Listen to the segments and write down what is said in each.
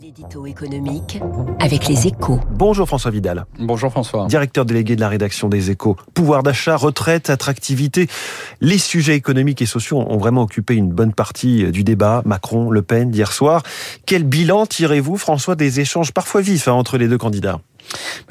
L'édito économique avec les échos. Bonjour François Vidal. Bonjour François. Directeur délégué de la rédaction des échos. Pouvoir d'achat, retraite, attractivité. Les sujets économiques et sociaux ont vraiment occupé une bonne partie du débat Macron-Le Pen d'hier soir. Quel bilan tirez-vous François des échanges parfois vifs hein, entre les deux candidats?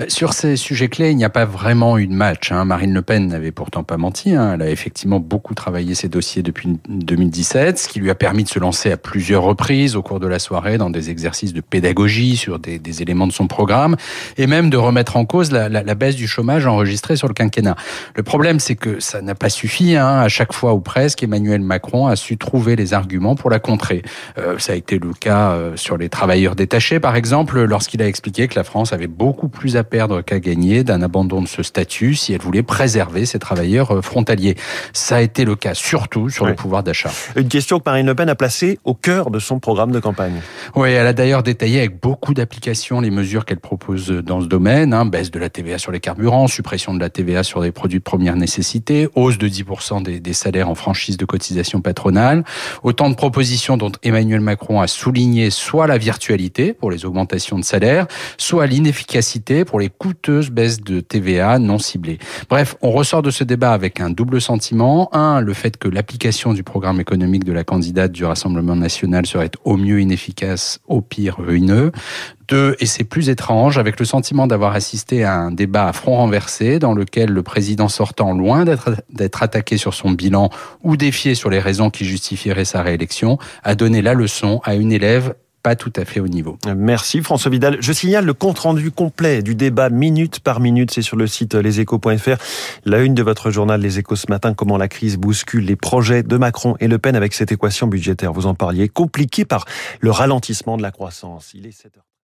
Sur ces sujets clés, il n'y a pas vraiment eu de match. Hein. Marine Le Pen n'avait pourtant pas menti. Hein. Elle a effectivement beaucoup travaillé ses dossiers depuis 2017, ce qui lui a permis de se lancer à plusieurs reprises au cours de la soirée dans des exercices de pédagogie sur des, éléments de son programme et même de remettre en cause la, baisse du chômage enregistrée sur le quinquennat. Le problème, c'est que ça n'a pas suffi. Hein. À chaque fois ou presque, Emmanuel Macron a su trouver les arguments pour la contrer. Euh, ça a été le cas euh, sur les travailleurs détachés, par exemple, lorsqu'il a expliqué que la France avait beaucoup plus à perdre qu'à gagner d'un abandon de ce statut si elle voulait préserver ses travailleurs euh, frontaliers. Ça a été le cas surtout sur le pouvoir d'achat. Une question que Marine Le Pen a placée au cœur de son programme de campagne. Oui, elle a d'ailleurs détaillé avec beaucoup d'applications les mesures qu'elle propose dans ce domaine. Hein, baisse de la TVA sur les carburants, suppression de la TVA sur les produits de première nécessité, hausse de 10% des, des salaires en franchise de cotisation patronale. Autant de propositions dont Emmanuel Macron a souligné soit la virtualité pour les augmentations de salaire, soit l'inefficacité pour les coûteuses baisses de TVA non ciblées. Bref, on ressort de ce débat avec un double sentiment. Un, le fait que l'application du programme économique de la candidate du Rassemblement national serait au mieux inefficace, au pire ruineux. Deux, et c'est plus étrange, avec le sentiment d'avoir assisté à un débat à front renversé dans lequel le président sortant, loin d'être attaqué sur son bilan ou défié sur les raisons qui justifieraient sa réélection, a donné la leçon à une élève pas tout à fait au niveau. Merci François Vidal. Je signale le compte-rendu complet du débat minute par minute, c'est sur le site leséchos.fr. La une de votre journal Les Échos ce matin, comment la crise bouscule les projets de Macron et Le Pen avec cette équation budgétaire. Vous en parliez, compliquée par le ralentissement de la croissance. Il est 7 heures.